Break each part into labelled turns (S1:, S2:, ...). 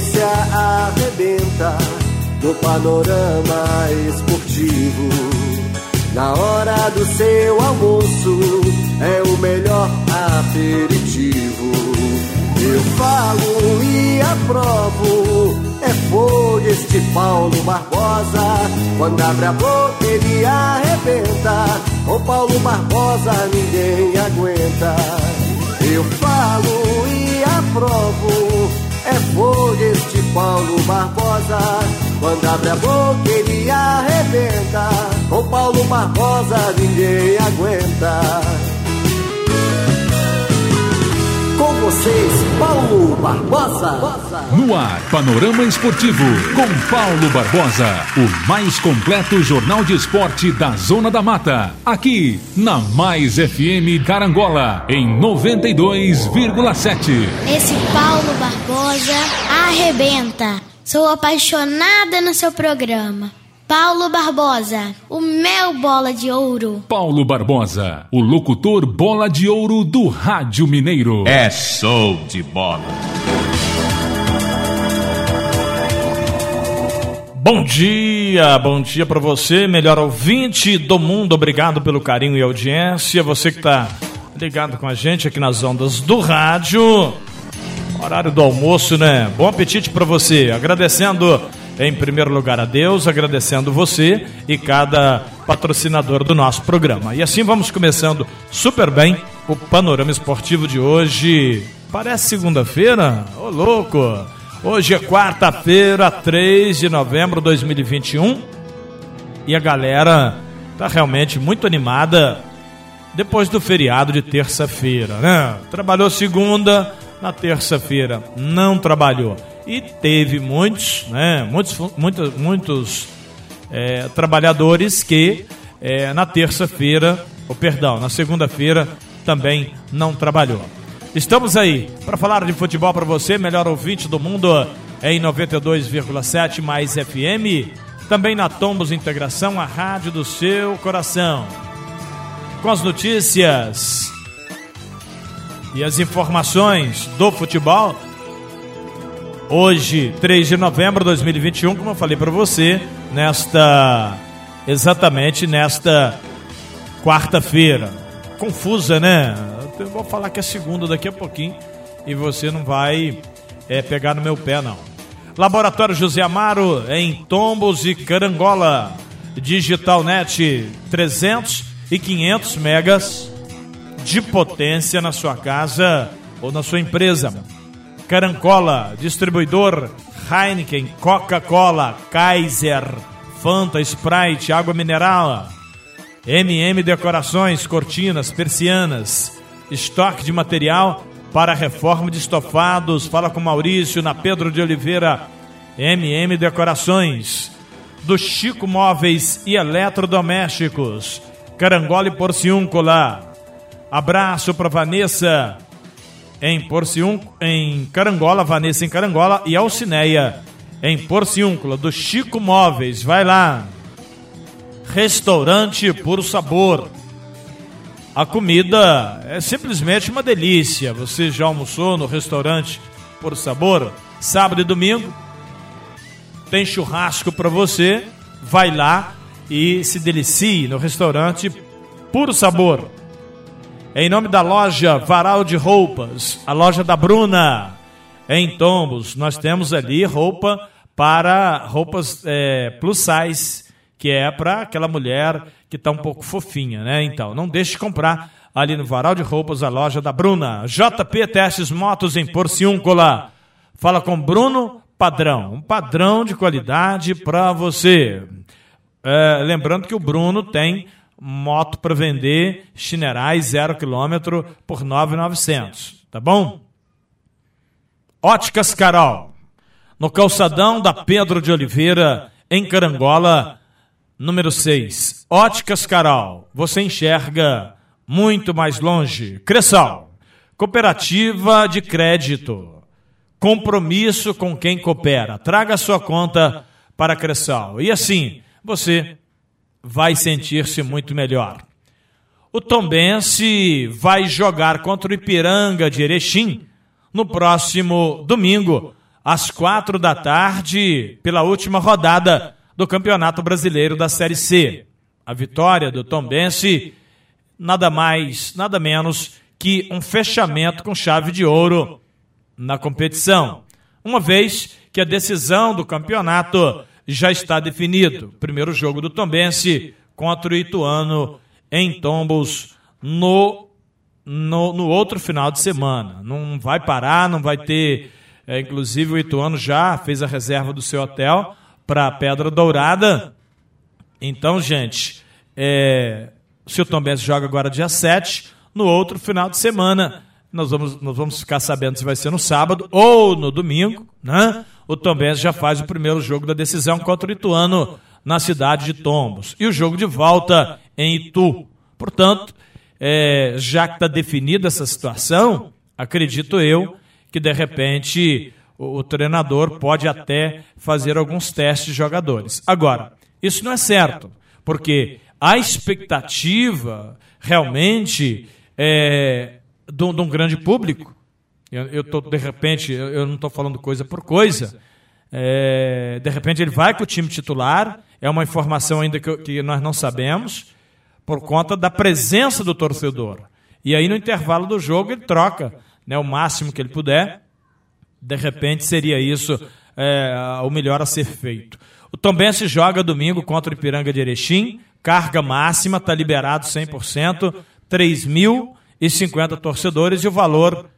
S1: audiência arrebenta no panorama esportivo. Na hora do seu almoço é o melhor aperitivo. Eu falo e aprovo, é fogo este Paulo Barbosa. Quando abre a boca ele arrebenta, com Paulo Barbosa ninguém aguenta. Eu falo e aprovo, é fogo este Paulo Barbosa. Quando abre a boca ele arrebenta, com Paulo Barbosa ninguém aguenta. Vocês, Paulo Barbosa.
S2: No ar, Panorama Esportivo, com Paulo Barbosa. O mais completo jornal de esporte da Zona da Mata. Aqui, na Mais FM Carangola, em 92,7.
S3: Esse Paulo Barbosa arrebenta. Sou apaixonada no seu programa. Paulo Barbosa, o meu bola de ouro.
S2: Paulo Barbosa, o locutor bola de ouro do Rádio Mineiro.
S4: É show de bola.
S5: Bom dia, bom dia para você, melhor ouvinte do mundo. Obrigado pelo carinho e audiência. Você que está ligado com a gente aqui nas ondas do rádio. Horário do almoço, né? Bom apetite para você. Agradecendo em primeiro lugar a Deus, agradecendo você e cada patrocinador do nosso programa. E assim vamos começando super bem o panorama esportivo de hoje. Parece segunda-feira? Ô louco! Hoje é quarta-feira, 3 de novembro de 2021. E a galera tá realmente muito animada depois do feriado de terça-feira, né? Trabalhou segunda, na terça-feira não trabalhou. E teve muitos, né? Muitos, muitos, muitos é, trabalhadores que é, na terça-feira, ou perdão, na segunda-feira também não trabalhou. Estamos aí para falar de futebol para você, melhor ouvinte do mundo em 92,7 mais FM, também na Tombos Integração, a rádio do seu coração. Com as notícias e as informações do futebol. Hoje, 3 de novembro de 2021, como eu falei para você, nesta exatamente nesta quarta-feira. Confusa, né? Eu vou falar que é segunda daqui a pouquinho e você não vai é, pegar no meu pé, não. Laboratório José Amaro em Tombos e Carangola. Digital Net 300 e 500 megas de potência na sua casa ou na sua empresa. Carancola, distribuidor Heineken, Coca-Cola, Kaiser, Fanta, Sprite, água mineral. MM Decorações, cortinas, persianas, estoque de material para reforma de estofados. Fala com Maurício na Pedro de Oliveira. MM Decorações. Do Chico Móveis e Eletrodomésticos. Carangola e Porciúncula. Abraço para Vanessa em Porciúncula, em Carangola, Vanessa em Carangola e Alcineia em Porciúncula, do Chico Móveis. Vai lá. Restaurante Puro Sabor. A comida é simplesmente uma delícia. Você já almoçou no restaurante Puro Sabor? Sábado e domingo tem churrasco para você. Vai lá e se delicie no restaurante Puro Sabor. Em nome da loja Varal de Roupas, a loja da Bruna, em Tombos, nós temos ali roupa para roupas é, plus size, que é para aquela mulher que está um pouco fofinha, né? Então, não deixe de comprar ali no Varal de Roupas, a loja da Bruna. JP Testes Motos em Porciúncula. Fala com Bruno Padrão, um padrão de qualidade para você. É, lembrando que o Bruno tem moto para vender, chinerais, zero quilômetro por 9,900, tá bom? Óticas Carol, no calçadão da Pedro de Oliveira, em Carangola, número 6. Óticas Carol, você enxerga muito mais longe. Cressal, cooperativa de crédito. Compromisso com quem coopera. Traga sua conta para Cressal. E assim, você vai sentir-se muito melhor. O Tombense vai jogar contra o Ipiranga de Erechim no próximo domingo, às quatro da tarde, pela última rodada do Campeonato Brasileiro da Série C. A vitória do Tombense, nada mais, nada menos que um fechamento com chave de ouro na competição. Uma vez que a decisão do campeonato já está definido. Primeiro jogo do Tombense contra o Ituano em Tombos no, no, no outro final de semana. Não vai parar, não vai ter. É, inclusive o Ituano já fez a reserva do seu hotel para a Pedra Dourada. Então, gente, é, se o Tom Benz joga agora dia 7, no outro final de semana, nós vamos, nós vamos ficar sabendo se vai ser no sábado ou no domingo, né? O Tom Benz já faz o primeiro jogo da decisão contra o Ituano na cidade de Tombos. E o jogo de volta em Itu. Portanto, é, já que está definida essa situação, acredito eu que de repente o, o treinador pode até fazer alguns testes de jogadores. Agora, isso não é certo, porque a expectativa realmente é, de um grande público. Eu, eu tô, de repente, eu, eu não estou falando coisa por coisa. É, de repente ele vai com o time titular, é uma informação ainda que, que nós não sabemos, por conta da presença do torcedor. E aí no intervalo do jogo ele troca né, o máximo que ele puder de repente seria isso é, o melhor a ser feito. O Tombense joga domingo contra o Ipiranga de Erechim, carga máxima, está liberado 100%, 3.050 torcedores e o valor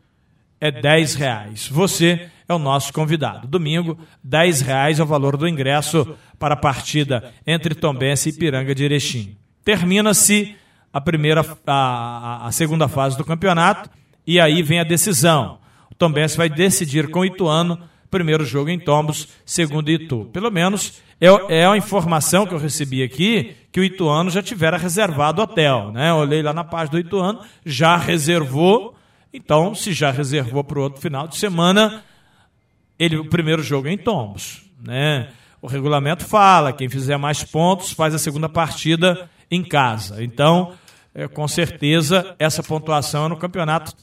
S5: é 10 reais. Você é o nosso convidado. Domingo, 10 reais é o valor do ingresso para a partida entre Tombense e Ipiranga de Erechim. Termina-se a primeira, a, a segunda fase do campeonato e aí vem a decisão. Tombense vai decidir com o Ituano, primeiro jogo em Tombos, segundo Itu. Pelo menos é, é a informação que eu recebi aqui, que o Ituano já tivera reservado hotel. Né? Eu olhei lá na página do Ituano, já reservou. Então, se já reservou para o outro final de semana, ele, o primeiro jogo é em Tombos. Né? O regulamento fala, quem fizer mais pontos faz a segunda partida em casa. Então, é, com certeza, essa pontuação é no campeonato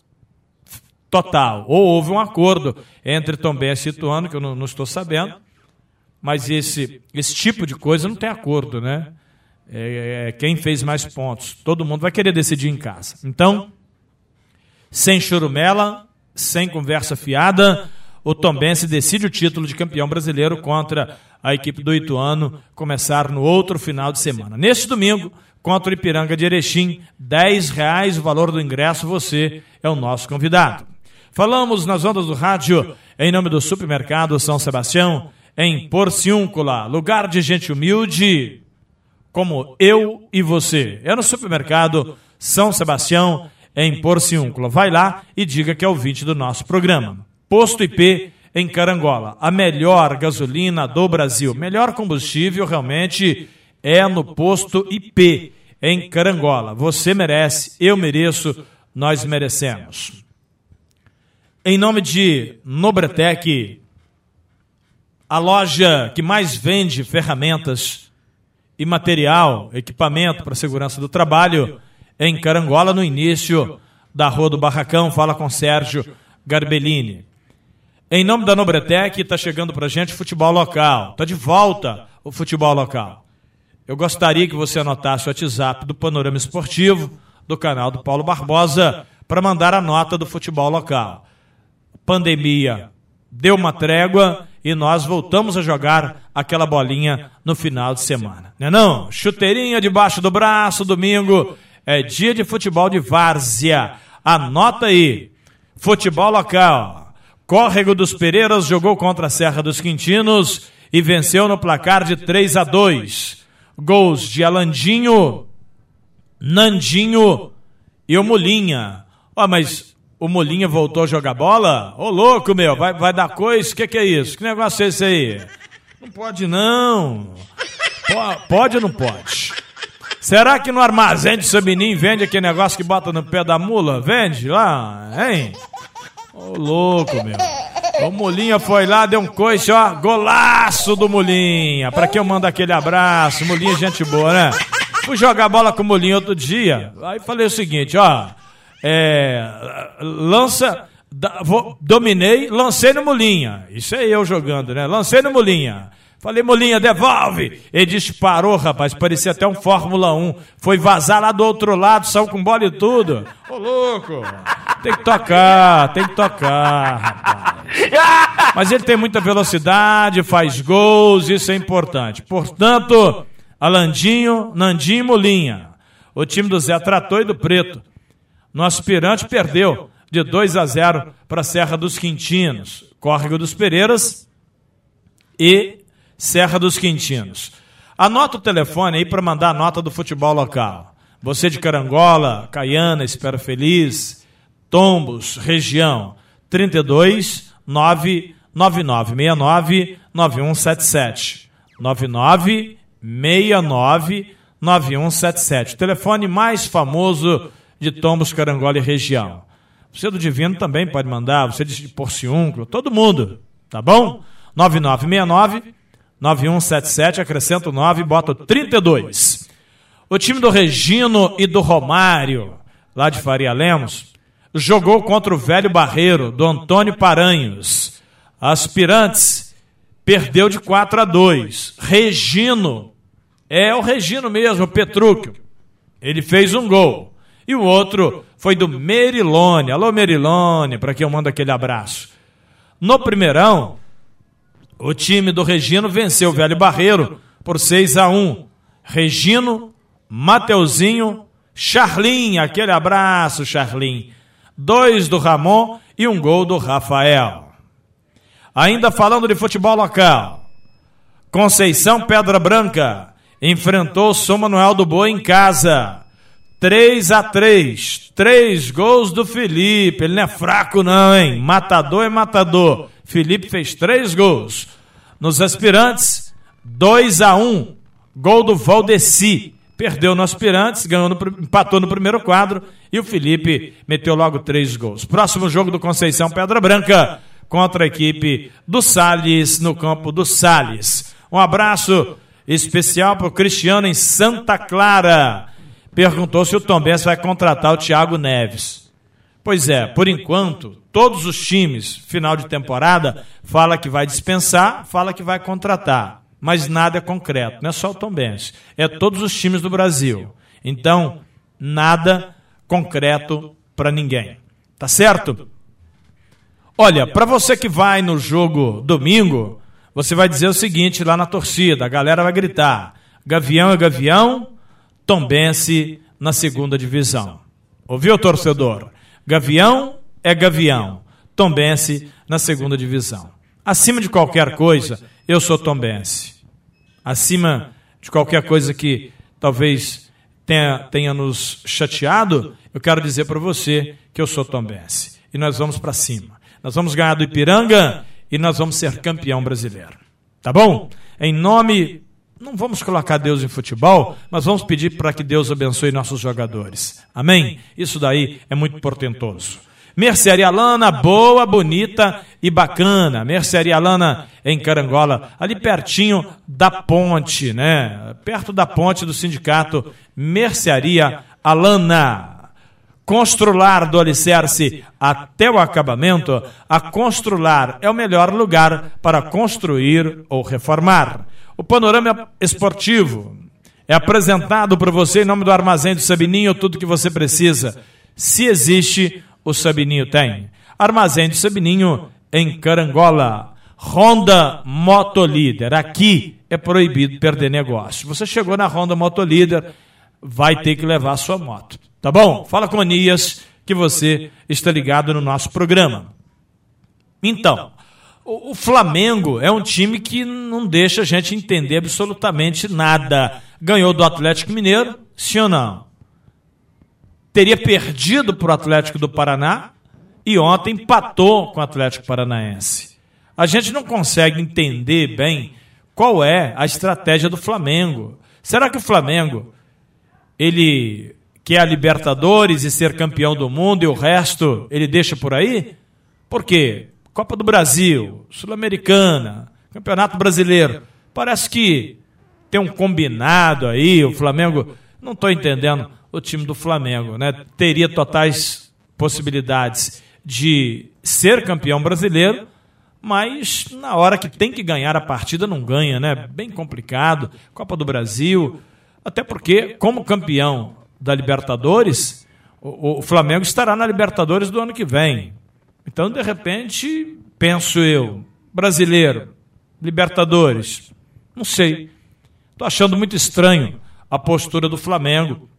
S5: total. Ou houve um acordo entre Tombense e Ituano, que eu não, não, estou sabendo, mas esse, esse tipo de coisa não tem acordo, né? É, é, quem fez mais pontos. Todo mundo vai querer decidir em casa. Então, sem churumela, sem conversa fiada, o Tombense decide o título de campeão brasileiro contra a equipe do Ituano, começar no outro final de semana. Neste domingo, contra o Ipiranga de Erechim, 10 reais o valor do ingresso, você é o nosso convidado. Falamos nas ondas do rádio em nome do supermercado São Sebastião, em Porciúncula, lugar de gente humilde como eu e você. É no supermercado São Sebastião, em Porciúncula. Vai lá e diga que é ouvinte do nosso programa. Posto IP em Carangola, a melhor gasolina do Brasil. Melhor combustível realmente é no Posto IP em Carangola. Você merece, eu mereço, nós merecemos. Em nome de Nobretec, a loja que mais vende ferramentas e material, equipamento para segurança do trabalho, em Carangola, no início da Rua do Barracão. Fala com Sérgio Garbellini. Em nome da Nobretec, está chegando para gente futebol local. Está de volta o futebol local. Eu gostaria que você anotasse o WhatsApp do Panorama Esportivo, do canal do Paulo Barbosa, para mandar a nota do futebol local pandemia deu uma trégua e nós voltamos a jogar aquela bolinha no final de semana. Não é não? Chuteirinha debaixo do braço, domingo é dia de futebol de várzea. Anota aí. Futebol local. Córrego dos Pereiras jogou contra a Serra dos Quintinos e venceu no placar de 3 a 2. Gols de Alandinho, Nandinho e o Molinha. Ó, oh, mas o Molinha voltou a jogar bola? Ô louco, meu, vai, vai dar coisa? O que, que é isso? Que negócio é esse aí? Não pode, não. Pode ou não pode? Será que no armazém de Sabinim vende aquele negócio que bota no pé da mula? Vende lá, hein? Ô louco, meu. O Molinha foi lá, deu um coice, ó. Golaço do Molinha. Pra que eu mando aquele abraço? Molinha, gente boa, né? Fui jogar bola com o Molinha outro dia. Aí falei o seguinte, ó é, lança Da, vou, dominei, lancei no Mulinha. Isso é eu jogando, né? Lancei no Mulinha. Falei, Mulinha, devolve! Ele disparou, rapaz, parecia até um Fórmula 1. Foi vazar lá do outro lado, saiu com bola e tudo. Ô, louco! Tem que tocar, tem que tocar, rapaz. Mas ele tem muita velocidade, faz gols, isso é importante. Portanto, Alandinho, Nandinho e Mulinha. O time do Zé tratou e do Preto. No aspirante perdeu de 2 a 0 para a Serra dos Quintinos, Córrego dos Pereiras e Serra dos Quintinos. Anota o telefone aí para mandar a nota do futebol local. Você de Carangola, Caiana, Espero Feliz, Tombos, região, 32 99969 9177. 9969 9177. Telefone mais famoso de Tombos, Carangola e região. Você do Divino também pode mandar, você de Porciúnculo, todo mundo, tá bom? 9969 9177, acrescenta o 9 e bota o 32. O time do Regino e do Romário, lá de Faria Lemos, jogou contra o velho Barreiro, do Antônio Paranhos. Aspirantes perdeu de 4 a 2. Regino, é o Regino mesmo, o Petrúquio. Ele fez um gol. E o outro foi do Merilone. Alô, Merilone, para quem eu mando aquele abraço. No primeirão, o time do Regino venceu o Velho Barreiro por 6 a 1. Regino, Mateuzinho, Charlin, aquele abraço, Charlin. Dois do Ramon e um gol do Rafael. Ainda falando de futebol local. Conceição Pedra Branca enfrentou São Manuel do Boa em casa. 3 a 3 Três gols do Felipe. Ele não é fraco, não, hein? Matador é matador. Felipe fez três gols. Nos aspirantes, 2 a 1 Gol do Valdeci. Perdeu no aspirantes, ganhou no, empatou no primeiro quadro e o Felipe meteu logo três gols. Próximo jogo do Conceição Pedra Branca contra a equipe do Sales no campo do Sales. Um abraço especial para o Cristiano em Santa Clara. Perguntou se o Tom Benz vai contratar o Thiago Neves. Pois é, por enquanto, todos os times, final de temporada, fala que vai dispensar, fala que vai contratar. Mas nada é concreto, não é só o Tom Benz, é todos os times do Brasil. Então, nada concreto para ninguém. Tá certo? Olha, para você que vai no jogo domingo, você vai dizer o seguinte lá na torcida, a galera vai gritar: Gavião é Gavião, Tombense na segunda divisão. Ouviu, torcedor? Gavião é Gavião. Tombense na segunda divisão. Acima de qualquer coisa, eu sou Tombense. Acima de qualquer coisa que talvez tenha, tenha nos chateado, eu quero dizer para você que eu sou Tombense. E nós vamos para cima. Nós vamos ganhar do Ipiranga e nós vamos ser campeão brasileiro. Tá bom? Em nome não vamos colocar Deus em futebol, mas vamos pedir para que Deus abençoe nossos jogadores. Amém? Isso daí é muito portentoso. Mercearia Lana, boa, bonita e bacana. Mercearia Lana em Carangola, ali pertinho da ponte, né? Perto da ponte do sindicato Mercearia Alana. Constrular do alicerce até o acabamento, a Constrular é o melhor lugar para construir ou reformar. O panorama esportivo é apresentado para você em nome do Armazém do Sabininho, tudo que você precisa. Se existe, o Sabininho tem. Armazém do Sabininho em Carangola. Honda Motolíder. Aqui é proibido perder negócio. Você chegou na Honda Motolíder, vai ter que levar a sua moto. Tá bom? Fala com a Nias que você está ligado no nosso programa. Então, o, Flamengo é um time que não deixa a gente entender absolutamente nada. Ganhou do Atlético Mineiro, sim ou não? Teria perdido para o Atlético do Paraná e ontem empatou com o Atlético Paranaense. A gente não consegue entender bem qual é a estratégia do Flamengo. Será que o Flamengo ele quer a Libertadores e ser campeão do mundo e o resto ele deixa por aí? Por quê? Copa do Brasil, Sul-Americana, Campeonato Brasileiro. Parece que tem um combinado aí, o Flamengo. Não estou entendendo o time do Flamengo, né? Teria totais possibilidades de ser campeão brasileiro, mas na hora que tem que ganhar a partida não ganha, né? Bem complicado. Copa do Brasil, até porque como campeão da Libertadores, o, o Flamengo estará na Libertadores do ano que vem. Então, de repente, penso eu, brasileiro, Libertadores, não sei. Estou achando muito estranho a postura do Flamengo,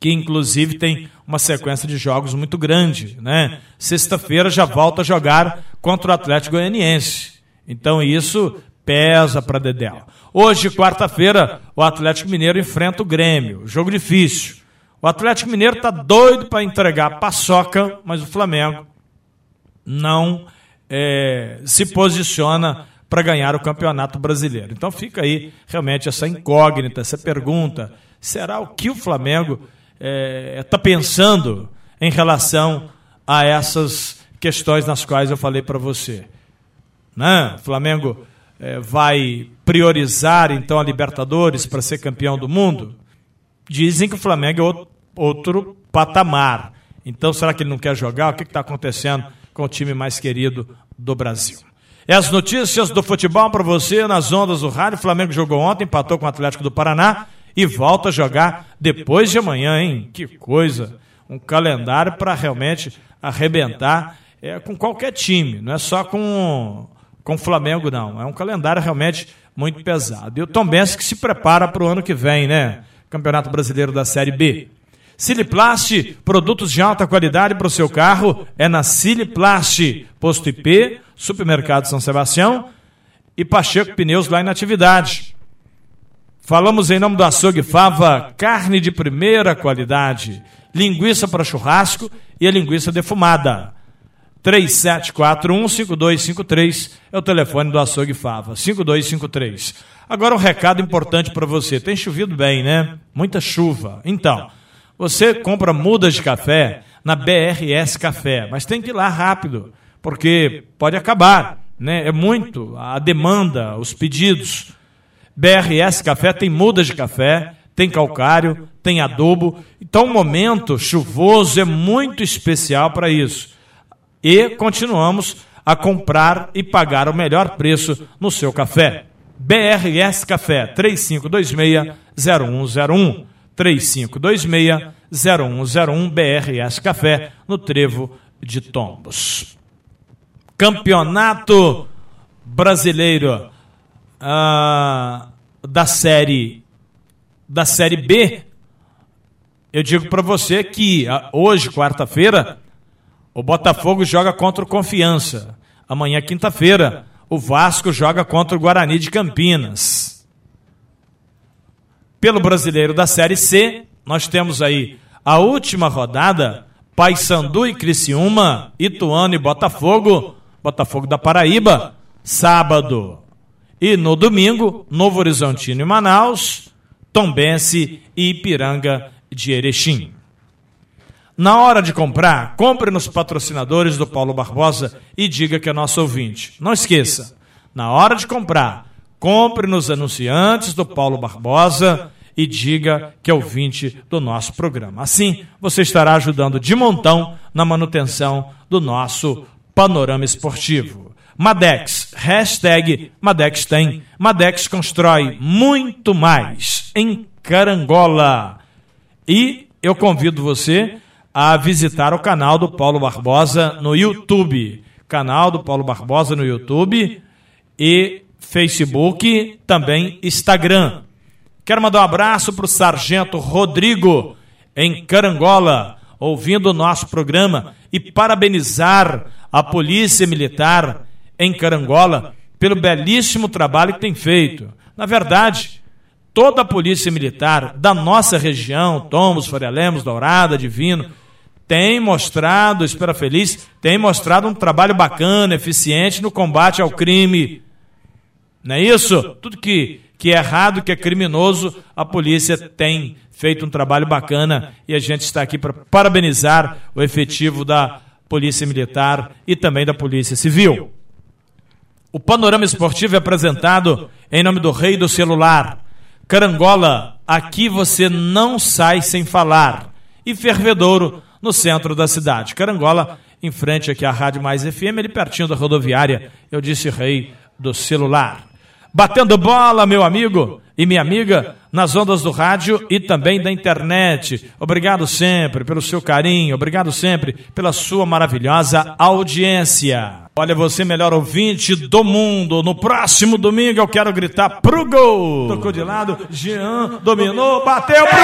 S5: que inclusive tem uma sequência de jogos muito grande, né? Sexta-feira já volta a jogar contra o Atlético Goianiense. Então isso pesa para Dedéu. Hoje, quarta-feira, o Atlético Mineiro enfrenta o Grêmio. Jogo difícil. O Atlético Mineiro está doido para entregar a paçoca, mas o Flamengo não é, se posiciona para ganhar o Campeonato Brasileiro. Então fica aí realmente essa incógnita, essa pergunta: será o que o Flamengo está é, tá pensando em relação a essas questões nas quais eu falei para você? Né? O Flamengo é, vai priorizar então a Libertadores para ser campeão do mundo? Dizem que o Flamengo é outro patamar. Então, será que ele não quer jogar? O que está acontecendo com o time mais querido do Brasil? É as notícias do futebol para você nas ondas do rádio. O Flamengo jogou ontem, empatou com o Atlético do Paraná e volta a jogar depois de amanhã, hein? Que coisa! Um calendário para realmente arrebentar é, com qualquer time, não é só com, com o Flamengo, não. É um calendário realmente muito pesado. E o Tom Benz que se prepara para o ano que vem, né? Campeonato Brasileiro da Série B. Siliplast, produtos de alta qualidade para o seu carro, é na Siliplast, posto IP, supermercado São Sebastião e Pacheco Pneus lá em atividade. Falamos em nome do açougue Fava, carne de primeira qualidade, linguiça para churrasco e a linguiça defumada. 3741-5253 é o telefone do açougue Fava, 5253. Agora um recado importante para você. Tem chovido bem, né? Muita chuva. Então, você compra mudas de café na BRS Café, mas tem que ir lá rápido, porque pode acabar, né? É muito a demanda, os pedidos. BRS Café tem mudas de café, tem calcário, tem adobo. Então, o momento chuvoso é muito especial para isso. E continuamos a comprar e pagar o melhor preço no seu café. BRS Café 3526 0101. 3526-0101 BRS Café, no Trevo de Tombos. Campeonato Brasileiro ah, da série da série B. Eu digo para você que ah, hoje, quarta-feira, o Botafogo joga contra o Confiança. Amanhã, quinta-feira, o Vasco joga contra o Guarani de Campinas. Pelo brasileiro da Série C, nós temos aí a última rodada: Paysandu e Criciúma, Ituano e Botafogo, Botafogo da Paraíba, sábado. E no domingo, Novo Horizontino e Manaus, Tombense e Ipiranga de Erechim. Na hora de comprar, compre nos patrocinadores do Paulo Barbosa e diga que é nosso ouvinte. Não esqueça, na hora de comprar, compre nos anunciantes do Paulo Barbosa e diga que é ouvinte do nosso programa. Assim, você estará ajudando de montão na manutenção do nosso panorama esportivo. Madex, hashtag Madex tem. Madex constrói muito mais em Carangola. E eu convido você a visitar o canal do Paulo Barbosa no YouTube. Canal do Paulo Barbosa no YouTube e Facebook, também Instagram. Quero mandar um abraço para o Sargento Rodrigo, em Carangola, ouvindo o nosso programa, e parabenizar a Polícia Militar em Carangola pelo belíssimo trabalho que tem feito. Na verdade, toda a Polícia Militar da nossa região, Tomos, Faria Lemos, Dourada, Divino, tem mostrado, Espera Feliz, tem mostrado um trabalho bacana, eficiente no combate ao crime não é isso? Tudo que, que é errado, que é criminoso, a polícia tem feito um trabalho bacana e a gente está aqui para parabenizar o efetivo da Polícia Militar e também da Polícia Civil. O panorama esportivo é apresentado em nome do Rei do Celular. Carangola, aqui você não sai sem falar. E Fervedouro, no centro da cidade. Carangola em frente aqui à Rádio Mais FM, ali pertinho da rodoviária. Eu disse rei do celular. Batendo bola, meu amigo e minha amiga, nas ondas do rádio e também da internet. Obrigado sempre pelo seu carinho, obrigado sempre pela sua maravilhosa audiência. Olha, você melhor ouvinte do mundo. No próximo domingo eu quero gritar pro gol. Tocou de lado, Jean dominou, bateu pro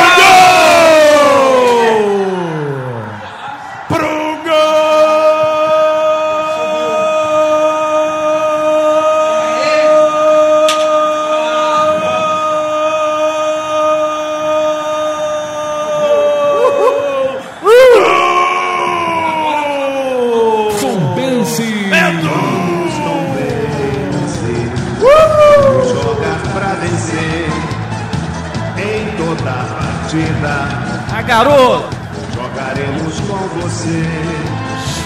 S5: gol!
S6: A garoto!
S7: Jogaremos com você.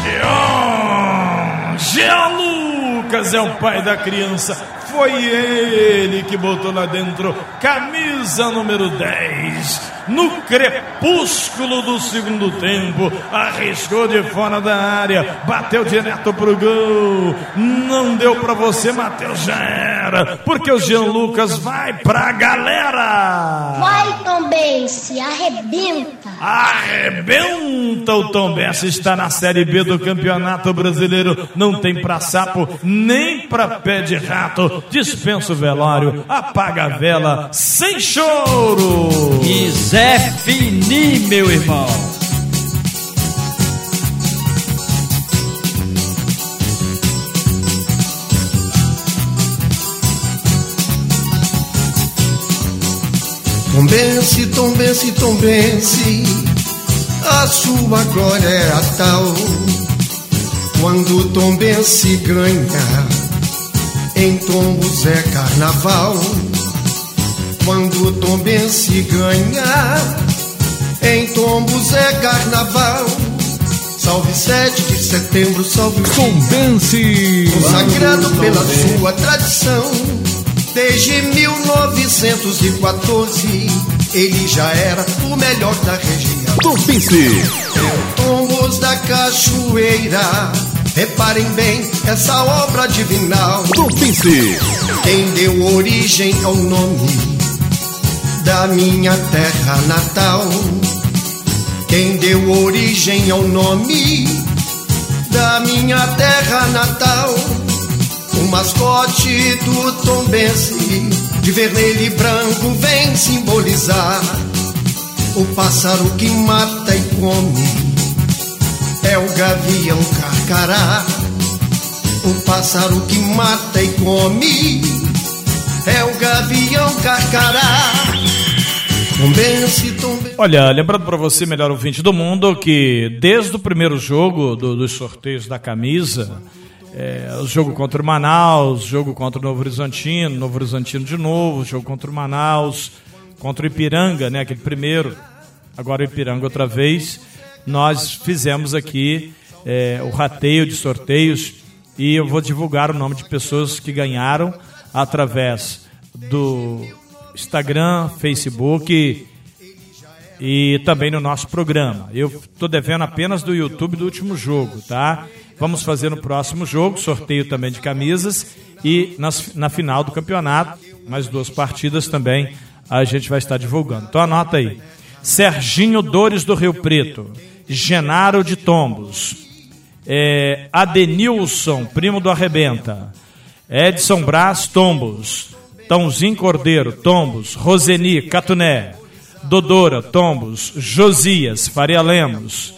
S5: Jean, Jean Lucas é o pai da criança. Foi ele que botou lá dentro camisa número 10 no crepúsculo do segundo tempo, arriscou de fora da área, bateu direto pro gol. Não deu para você, Matheus, já era, porque o Jean Lucas vai pra galera.
S3: Vai, Tom Bense, arrebenta.
S5: Arrebenta o Tom Bense, está na Série B do Campeonato Brasileiro. Não tem pra sapo, nem pra pé de rato. Dispensa o velório, apaga a vela, sem choro.
S6: Isso Zé Fini, meu irmão.
S8: Tombense, tombense, tombense, a sua glória é a tal. Quando tombense ganha, em tombos é carnaval quando Tombense ganha, em Tombos é carnaval. Salve 7 de setembro, salve
S2: Tombense,
S8: consagrado pela sua tradição. Desde 1914, ele já era o melhor da região.
S2: Tombense,
S8: Tombos da Cachoeira. Reparem bem essa obra divinal.
S2: Tombense,
S8: quem deu origem ao nome da minha terra natal. Quem deu origem ao nome da minha terra natal. O mascote do Tombense, de vermelho e branco, vem simbolizar o pássaro que mata e come. É o gavião carcará. O pássaro que mata e come é o gavião carcará.
S5: Olha, lembrando para você, melhor ouvinte do mundo, que desde o primeiro jogo do, dos sorteios da camisa, é, o jogo contra o Manaus, jogo contra o Novo Horizontino, Novo Horizontino de novo, jogo contra o Manaus, contra o Ipiranga, né, aquele primeiro, agora o Ipiranga outra vez, nós fizemos aqui é, o rateio de sorteios e eu vou divulgar o nome de pessoas que ganharam através do Instagram, Facebook e também no nosso programa. Eu estou devendo apenas do YouTube do último jogo, tá? Vamos fazer no próximo jogo, sorteio também de camisas e nas, na final do campeonato, mais duas partidas também a gente vai estar divulgando. Então anota aí. Serginho Dores do Rio Preto, Genaro de Tombos, é, Adenilson, primo do Arrebenta, Edson Brás Tombos, Tãozinho Cordeiro, Tombos, Roseni, Catuné, Dodora, Tombos, Josias, Faria Lemos,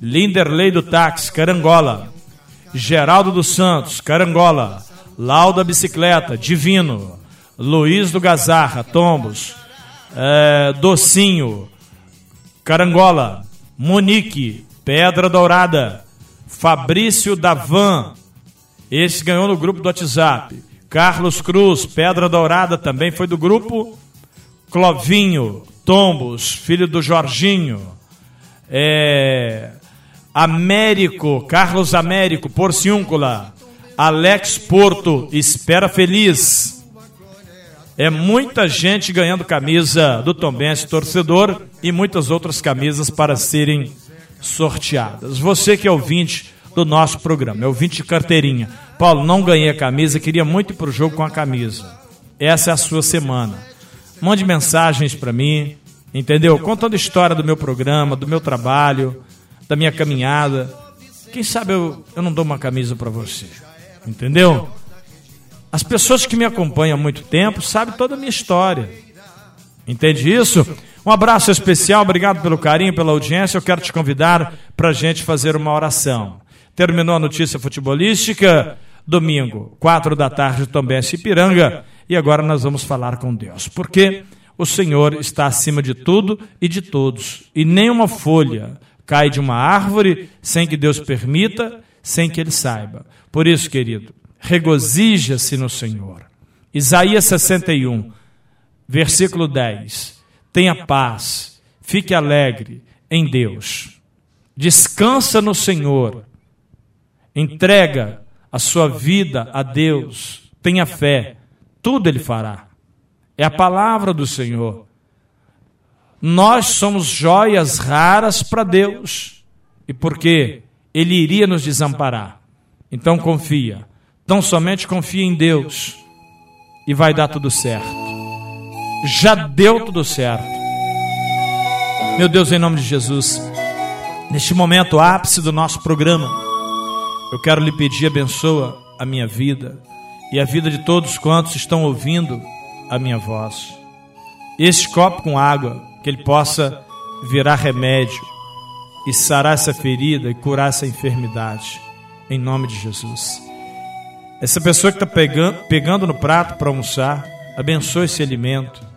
S5: Linderley do Táxi, Carangola, Geraldo dos Santos, Carangola, Lauda Bicicleta, Divino, Luiz do Gazarra, Tombos, é, Docinho, Carangola, Monique, Pedra Dourada, Fabrício Davan, esse ganhou no grupo do WhatsApp. Carlos Cruz, Pedra Dourada, também foi do grupo. Clovinho, Tombos, filho do Jorginho. É... Américo, Carlos Américo, Porciúncula. Alex Porto, Espera Feliz. É muita gente ganhando camisa do Tombense Torcedor e muitas outras camisas para serem sorteadas. Você que é ouvinte do nosso programa. É o 20 de carteirinha. Paulo, não ganhei a camisa, queria muito ir pro jogo com a camisa. Essa é a sua semana. Mande mensagens para mim, entendeu? Contando a história do meu programa, do meu trabalho, da minha caminhada. Quem sabe eu, eu não dou uma camisa para você, entendeu? As pessoas que me acompanham há muito tempo sabem toda a minha história. Entende isso? Um abraço especial, obrigado pelo carinho, pela audiência. Eu quero te convidar para a gente fazer uma oração. Terminou a notícia futebolística, domingo, quatro da tarde, também Ipiranga, e agora nós vamos falar com Deus. Porque o Senhor está acima de tudo e de todos, e nenhuma folha cai de uma árvore sem que Deus permita, sem que ele saiba. Por isso, querido, regozija-se no Senhor. Isaías 61, versículo 10 tenha paz, fique alegre em Deus. Descansa no Senhor. Entrega a sua vida a Deus. Tenha fé. Tudo Ele fará. É a palavra do Senhor. Nós somos joias raras para Deus. E porque Ele iria nos desamparar. Então confia. Tão somente confia em Deus. E vai dar tudo certo já deu tudo certo. Meu Deus, em nome de Jesus, neste momento ápice do nosso programa, eu quero lhe pedir, abençoa a minha vida e a vida de todos quantos estão ouvindo a minha voz. Este copo com água, que ele possa virar remédio e sarar essa ferida e curar essa enfermidade, em nome de Jesus. Essa pessoa que está pegando, pegando no prato para almoçar, abençoe esse alimento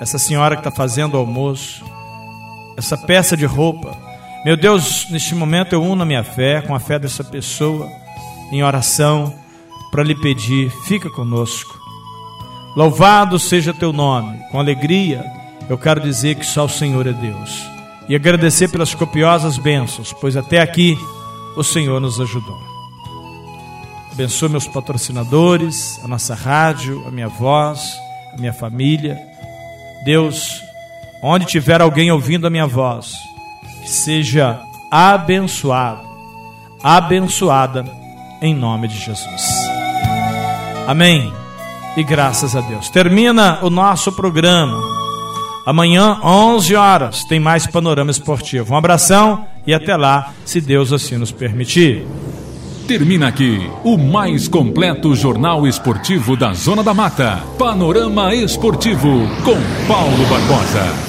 S5: essa senhora que está fazendo o almoço, essa peça de roupa. Meu Deus, neste momento eu uno a minha fé com a fé dessa pessoa em oração para lhe pedir, fica conosco. Louvado seja teu nome, com alegria eu quero dizer que só o Senhor é Deus e agradecer pelas copiosas bênçãos, pois até aqui o Senhor nos ajudou. Abençoe meus patrocinadores, a nossa rádio, a minha voz, a minha família Deus, onde tiver alguém ouvindo a minha voz, que seja abençoado, abençoada em nome de Jesus. Amém. E graças a Deus. Termina o nosso programa. Amanhã, 11 horas, tem mais panorama esportivo. Um abração e até lá, se Deus assim nos permitir.
S2: Termina aqui o mais completo jornal esportivo da Zona da Mata. Panorama Esportivo com Paulo Barbosa.